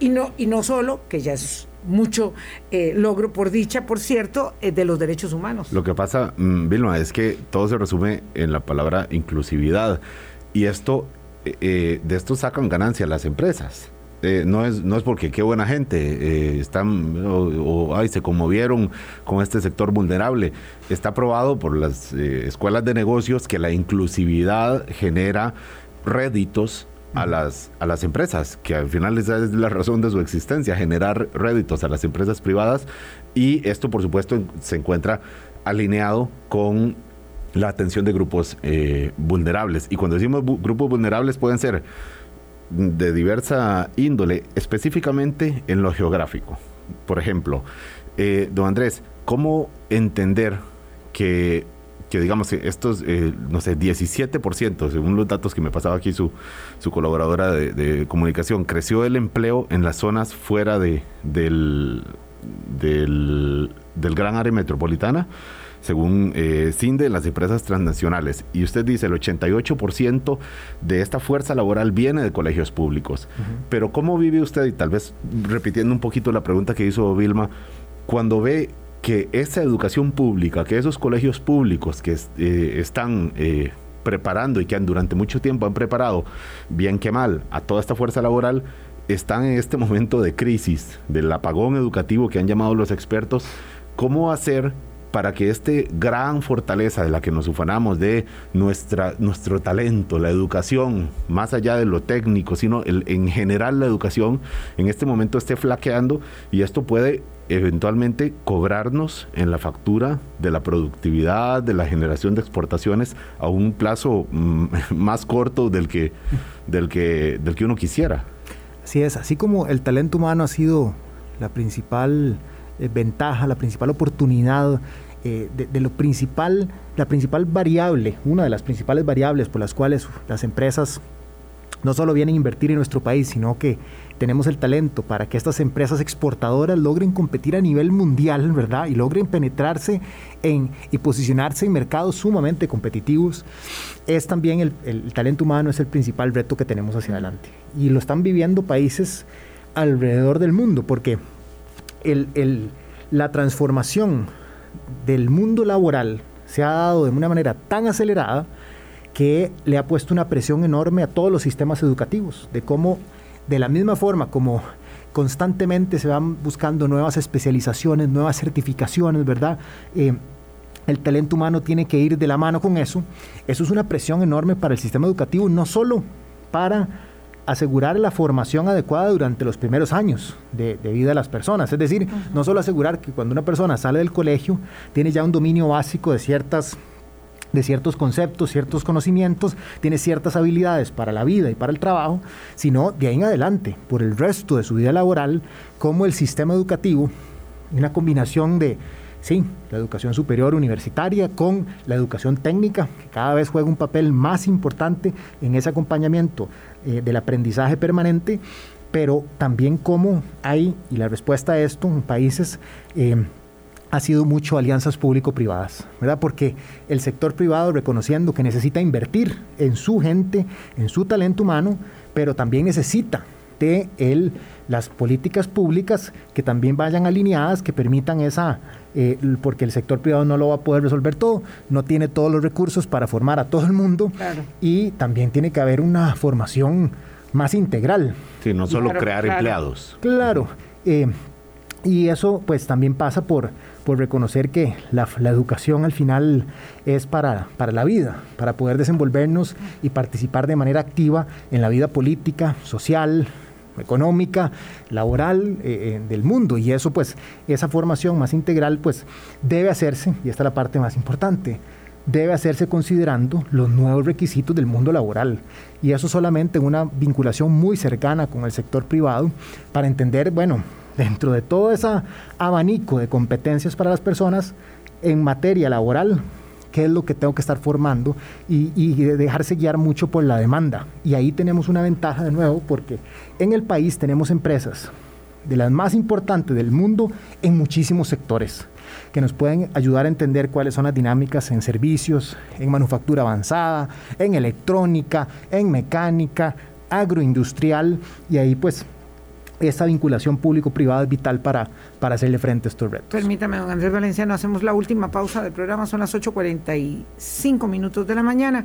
Y no, y no solo, que ya es mucho eh, logro por dicha, por cierto, eh, de los derechos humanos. Lo que pasa, mm, Vilma, es que todo se resume en la palabra inclusividad. Y esto, eh, de esto sacan ganancia las empresas. No, es, no es porque qué buena gente están o, ay, se conmovieron con este sector vulnerable. Está probado por las escuelas de negocios que la inclusividad genera réditos a las, a las empresas, que al final esa es la razón de su existencia, generar réditos a las empresas privadas y esto por supuesto se encuentra alineado con la atención de grupos eh, vulnerables. Y cuando decimos grupos vulnerables pueden ser de diversa índole, específicamente en lo geográfico. Por ejemplo, eh, don Andrés, ¿cómo entender que que digamos estos, eh, no sé, 17%, según los datos que me pasaba aquí su, su colaboradora de, comunicación, creció el empleo en las zonas fuera de, del, del, gran área metropolitana, según eh, CINDE, las empresas transnacionales. Y usted dice, el 88% de esta fuerza laboral viene de colegios públicos. Pero ¿cómo vive usted, y tal vez repitiendo un poquito la pregunta que hizo Vilma, cuando ve que esa educación pública, que esos colegios públicos que eh, están eh, preparando y que han, durante mucho tiempo han preparado, bien que mal, a toda esta fuerza laboral, están en este momento de crisis, del apagón educativo que han llamado los expertos, ¿cómo hacer para que este gran fortaleza de la que nos ufanamos de nuestra, nuestro talento, la educación, más allá de lo técnico, sino en general la educación, en este momento esté flaqueando y esto puede eventualmente cobrarnos en la factura de la productividad, de la generación de exportaciones a un plazo mm, más corto del que, del que, del que uno quisiera. Así es, así como el talento humano ha sido la principal ventaja, la principal oportunidad eh, de, de, lo principal, la principal variable, una de las principales variables por las cuales las empresas no solo vienen a invertir en nuestro país, sino que tenemos el talento para que estas empresas exportadoras logren competir a nivel mundial, ¿verdad? Y logren penetrarse en, y posicionarse en mercados sumamente competitivos, es también el, talento humano, es el principal reto que tenemos hacia adelante. Y lo están viviendo países alrededor del mundo, porque la transformación del mundo laboral se ha dado de una manera tan acelerada que le ha puesto una presión enorme a todos los sistemas educativos, de cómo de la misma forma como constantemente se van buscando nuevas especializaciones, nuevas certificaciones, ¿verdad? Eh, el talento humano tiene que ir de la mano con eso. Eso es una presión enorme para el sistema educativo, no solo para asegurar la formación adecuada durante los primeros años de, vida de las personas. Es decir, no solo asegurar que cuando una persona sale del colegio tiene ya un dominio básico de ciertas de ciertos conceptos, ciertos conocimientos, tiene ciertas habilidades para la vida y para el trabajo, sino de ahí en adelante, por el resto de su vida laboral, como el sistema educativo, una combinación de, sí, la educación superior universitaria con la educación técnica, que cada vez juega un papel más importante en ese acompañamiento eh, del aprendizaje permanente, pero también cómo hay, y la respuesta a esto en países, eh, ha sido mucho alianzas público-privadas, ¿verdad? Porque el sector privado reconociendo que necesita invertir en su gente, en su talento humano, pero también necesita de el, las políticas públicas que también vayan alineadas, que permitan esa, eh, porque el sector privado no lo va a poder resolver todo, no tiene todos los recursos para formar a todo el mundo y también tiene que haber una formación más integral. Sí, no solo crear empleados. Claro, eh, y eso pues también pasa por, por reconocer que la, la, educación al final es para, para la vida, para poder desenvolvernos y participar de manera activa en la vida política, social, económica, laboral eh, eh, del mundo. Y eso, pues, esa formación más integral, pues, debe hacerse, y esta es la parte más importante, debe hacerse considerando los nuevos requisitos del mundo laboral. Y eso solamente en una vinculación muy cercana con el sector privado para entender, bueno, dentro de todo ese abanico de competencias para las personas en materia laboral, qué es lo que tengo que estar formando y, dejarse guiar mucho por la demanda. Y ahí tenemos una ventaja de nuevo porque en el país tenemos empresas de las más importantes del mundo en muchísimos sectores que nos pueden ayudar a entender cuáles son las dinámicas en servicios, en manufactura avanzada, en electrónica, en mecánica, agroindustrial y ahí pues esa vinculación público-privada es vital para, para hacerle frente a estos retos. Permítame, don Andrés Valenciano, hacemos la última pausa del programa, son las 8.45 minutos de la mañana.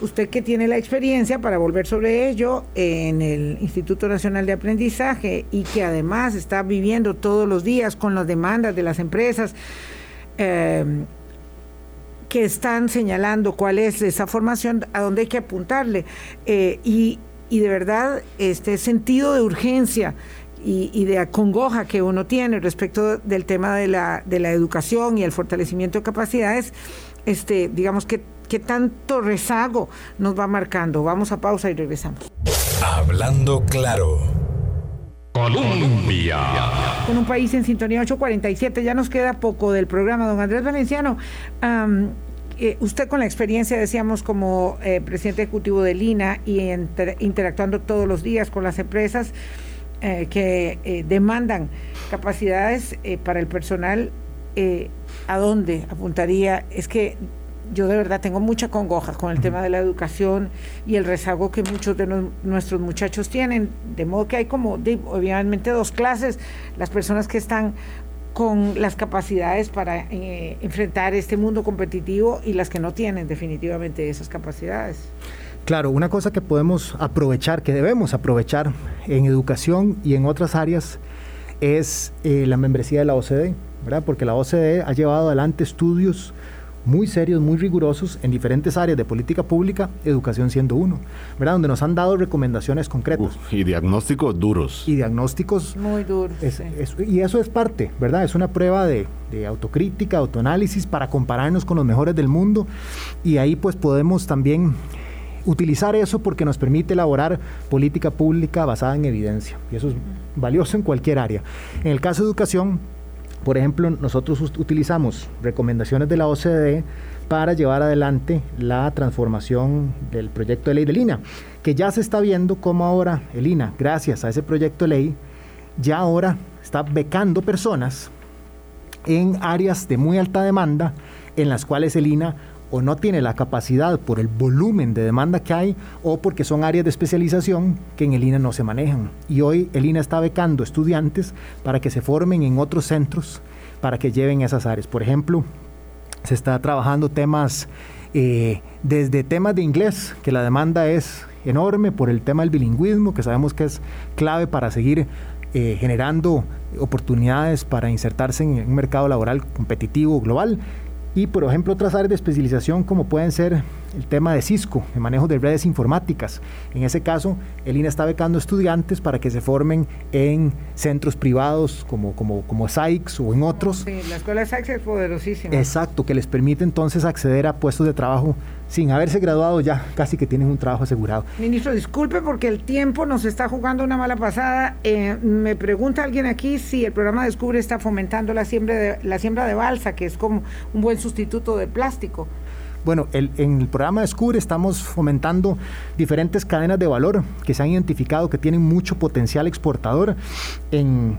Usted que tiene la experiencia para volver sobre ello en el Instituto Nacional de Aprendizaje y que además está viviendo todos los días con las demandas de las empresas, em, que están señalando cuál es esa formación, a dónde hay que apuntarle. Eh, y y de verdad este sentido de urgencia y, de acongoja que uno tiene respecto del tema de la, de la educación y el fortalecimiento de capacidades, este, digamos que, que tanto rezago nos va marcando. Vamos a pausa y regresamos. Hablando claro. Colombia. Con un país en sintonía 847, ya nos queda poco del programa, don Andrés Valenciano. Eh, usted con la experiencia, decíamos, como eh, presidente ejecutivo de Lina y interactuando todos los días con las empresas eh, que demandan capacidades para el personal, ¿a dónde apuntaría? Es que yo de verdad tengo mucha congoja con el tema de la educación y el rezago que muchos de nuestros muchachos tienen, de modo que hay como, obviamente, dos clases, las personas que están con las capacidades para eh, enfrentar este mundo competitivo y las que no tienen definitivamente esas capacidades. Claro, una cosa que podemos aprovechar, que debemos aprovechar en educación y en otras áreas es eh, la membresía de la OCDE, ¿verdad? Porque la OCDE ha llevado adelante estudios muy serios, muy rigurosos en diferentes áreas de política pública, educación siendo uno, ¿verdad? Donde nos han dado recomendaciones concretas. y diagnósticos duros. Y diagnósticos... Muy duros. y eso es parte, ¿verdad? Es una prueba de, de autocrítica, autoanálisis para compararnos con los mejores del mundo y ahí pues podemos también utilizar eso porque nos permite elaborar política pública basada en evidencia. Y eso es valioso en cualquier área. En el caso de educación, por ejemplo, nosotros utilizamos recomendaciones de la OCDE para llevar adelante la transformación del proyecto de ley del INA, que ya se está viendo cómo ahora el INA, gracias a ese proyecto de ley, ya ahora está becando personas en áreas de muy alta demanda en las cuales el INA o no tiene la capacidad por el volumen de demanda que hay o porque son áreas de especialización que en el INA no se manejan. Y hoy el INA está becando estudiantes para que se formen en otros centros para que lleven esas áreas. Por ejemplo, se está trabajando temas eh, desde temas de inglés, que la demanda es enorme por el tema del bilingüismo, que sabemos que es clave para seguir eh, generando oportunidades para insertarse en un mercado laboral competitivo global y por ejemplo otras áreas de especialización como pueden ser el tema de Cisco, el manejo de redes informáticas. En ese caso, el INA está becando estudiantes para que se formen en centros privados como, como, como SAICS o en otros. Sí, la escuela de SAICS es poderosísima. Exacto, que les permite entonces acceder a puestos de trabajo sin haberse graduado ya, casi que tienen un trabajo asegurado. Ministro, disculpe porque el tiempo nos está jugando una mala pasada. Eh, me pregunta alguien aquí si el programa Descubre está fomentando la siembra, de, la siembra de balsa, que es como un buen sustituto de plástico. Bueno, en el programa Descubre estamos fomentando diferentes cadenas de valor que se han identificado que tienen mucho potencial exportador. En,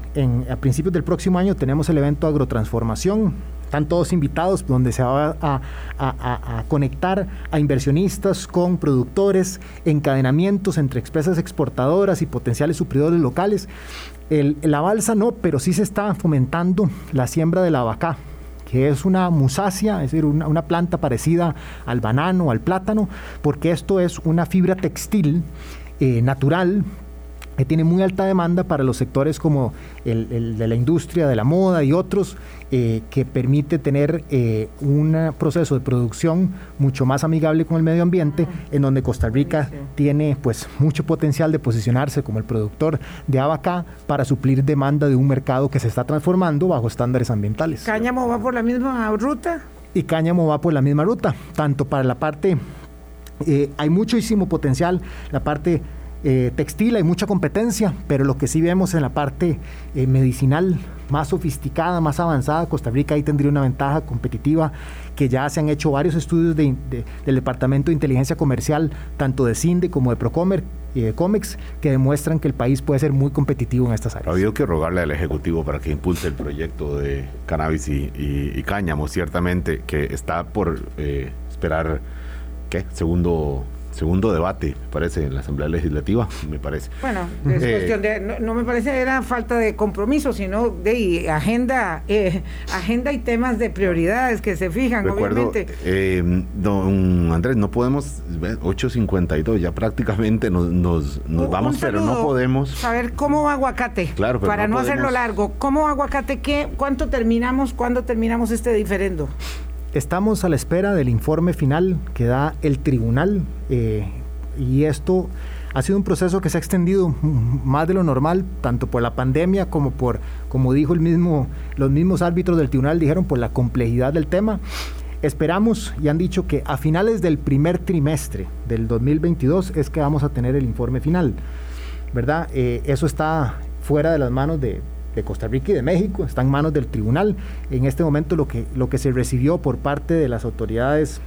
a principios del próximo año tenemos el evento Agrotransformación, están todos invitados, donde se va a, conectar a inversionistas con productores, encadenamientos entre empresas exportadoras y potenciales supridores locales. la balsa no, pero sí se está fomentando la siembra de la vaca que es una musácea, es decir, una, planta parecida al banano, al plátano, porque esto es una fibra textil eh, natural que tiene muy alta demanda para los sectores como el, de la industria, de la moda y otros, eh, que permite tener eh, un proceso de producción mucho más amigable con el medio ambiente, en donde Costa Rica tiene pues mucho potencial de posicionarse como el productor de abacá para suplir demanda de un mercado que se está transformando bajo estándares ambientales. ¿Cáñamo va por la misma ruta? Y cáñamo va por la misma ruta, tanto para la parte, eh, hay muchísimo potencial, la parte eh, textil hay mucha competencia, pero lo que sí vemos en la parte eh, medicinal más sofisticada, más avanzada, Costa Rica ahí tendría una ventaja competitiva que ya se han hecho varios estudios del Departamento de Inteligencia Comercial, tanto de CINDE como de Procomer y de COMEX, que demuestran que el país puede ser muy competitivo en estas áreas. Ha habido que rogarle al Ejecutivo para que impulse el proyecto de cannabis y, cáñamo, ciertamente, que está por eh, esperar, ¿qué? Segundo segundo debate, parece, en la Asamblea Legislativa, me parece. Bueno, es eh, cuestión de, no, me parece era falta de compromiso, sino de agenda, eh, agenda y temas de prioridades que se fijan, recuerdo, obviamente. Eh, don Andrés, no podemos, 8.52, ya prácticamente nos, nos, vamos, pero no podemos. Saber cómo va aguacate, claro, para no, hacerlo largo, ¿cómo va aguacate? ¿Qué, ¿Cuánto terminamos? ¿Cuándo terminamos este diferendo? Estamos a la espera del informe final que da el tribunal eh, y esto ha sido un proceso que se ha extendido más de lo normal, tanto por la pandemia como por, como dijo el mismo, los mismos árbitros del tribunal dijeron, por la complejidad del tema. Esperamos y han dicho que a finales del primer trimestre del 2022 es que vamos a tener el informe final, ¿verdad? Eh, eso está fuera de las manos de, de Costa Rica y de México, está en manos del tribunal. En este momento lo que, lo que se recibió por parte de las autoridades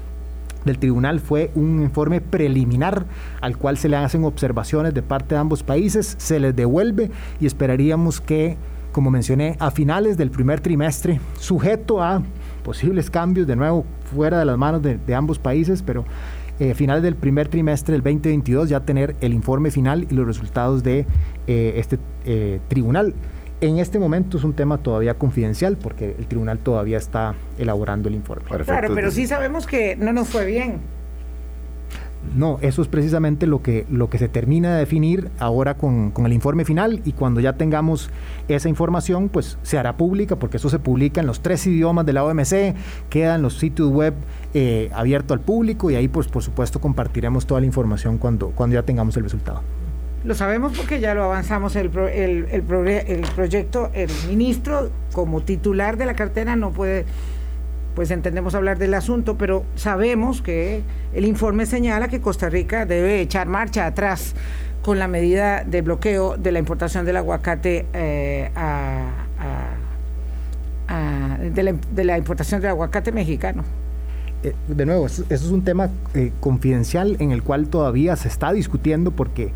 del tribunal fue un informe preliminar al cual se le hacen observaciones de parte de ambos países, se les devuelve y esperaríamos que, como mencioné, a finales del primer trimestre, sujeto a posibles cambios de nuevo fuera de las manos de, ambos países, pero eh, finales del primer trimestre del 2022 ya tener el informe final y los resultados de eh, este eh, tribunal. En este momento es un tema todavía confidencial porque el tribunal todavía está elaborando el informe. claro, pero sí sabemos que no nos fue bien. No, eso es precisamente lo que, lo que se termina de definir ahora con, el informe final y cuando ya tengamos esa información, pues se hará pública porque eso se publica en los tres idiomas de la OMC, quedan los sitios web eh, abiertos al público y ahí pues por supuesto compartiremos toda la información cuando, cuando ya tengamos el resultado. Lo sabemos porque ya lo avanzamos el, el, proyecto. El ministro, como titular de la cartera, no puede, pues entendemos hablar del asunto, pero sabemos que el informe señala que Costa Rica debe echar marcha atrás con la medida de bloqueo de la importación del aguacate eh, de, la, importación del aguacate mexicano eh, de nuevo, eso, es un tema eh, confidencial en el cual todavía se está discutiendo porque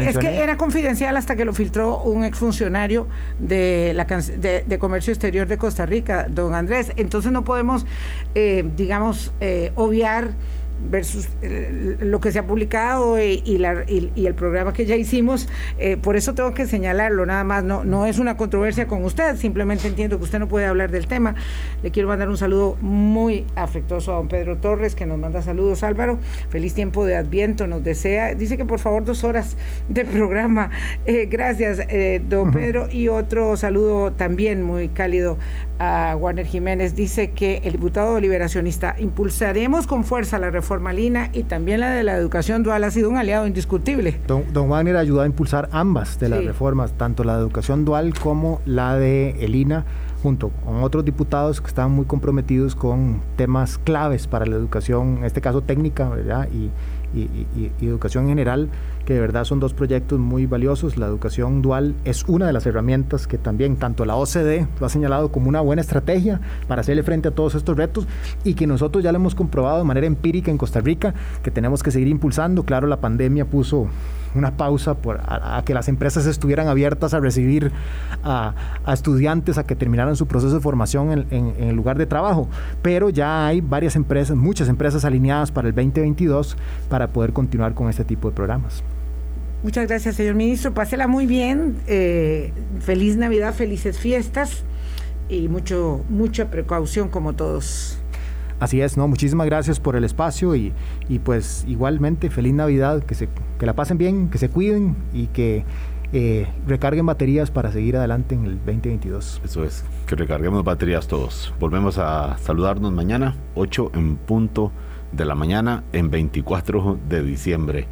es que era confidencial hasta que lo filtró un exfuncionario de, la, de, Comercio Exterior de Costa Rica, don Andrés. Entonces no podemos, eh, digamos, eh, obviar versus eh, lo que se ha publicado y, el programa que ya hicimos. Eh, por eso tengo que señalarlo, nada más. No, no es una controversia con usted, simplemente entiendo que usted no puede hablar del tema. Le quiero mandar un saludo muy afectuoso a don Pedro Torres, que nos manda saludos, Álvaro. Feliz tiempo de Adviento, nos desea. Dice que por favor dos horas de programa. Eh, gracias, don Pedro. Y otro saludo también muy cálido a Warner Jiménez. Dice que el diputado liberacionista impulsaremos con fuerza la reforma Malina y también la de la educación dual ha sido un aliado indiscutible. Don, don Wagner ayudó a impulsar ambas de las reformas, tanto la educación dual como la de Elina, junto con otros diputados que estaban muy comprometidos con temas claves para la educación, en este caso técnica, ¿verdad? Y, y, educación en general, que de verdad son dos proyectos muy valiosos. La educación dual es una de las herramientas que también tanto la OCDE ha señalado como una buena estrategia para hacerle frente a todos estos retos y que nosotros ya lo hemos comprobado de manera empírica en Costa Rica, que tenemos que seguir impulsando. Claro, la pandemia puso una pausa por, a, que las empresas estuvieran abiertas a recibir a, estudiantes a que terminaran su proceso de formación en, el lugar de trabajo. Pero ya hay varias empresas, muchas empresas alineadas para el 2022 para poder continuar con este tipo de programas. Muchas gracias, señor ministro. Pásela muy bien. Eh, feliz Navidad, felices fiestas y mucho, mucha precaución como todos. Así es, ¿no? Muchísimas gracias por el espacio y, pues igualmente feliz Navidad, que, se, que la pasen bien, que se cuiden y que eh, recarguen baterías para seguir adelante en el 2022. Eso es, que recarguemos baterías todos. Volvemos a saludarnos mañana, 8 en punto de la mañana, en 24 de diciembre,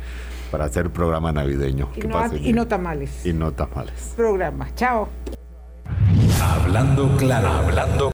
para hacer programa navideño. Y, no, y no tamales. Y no tamales. Programa. Chao. Hablando claro, hablando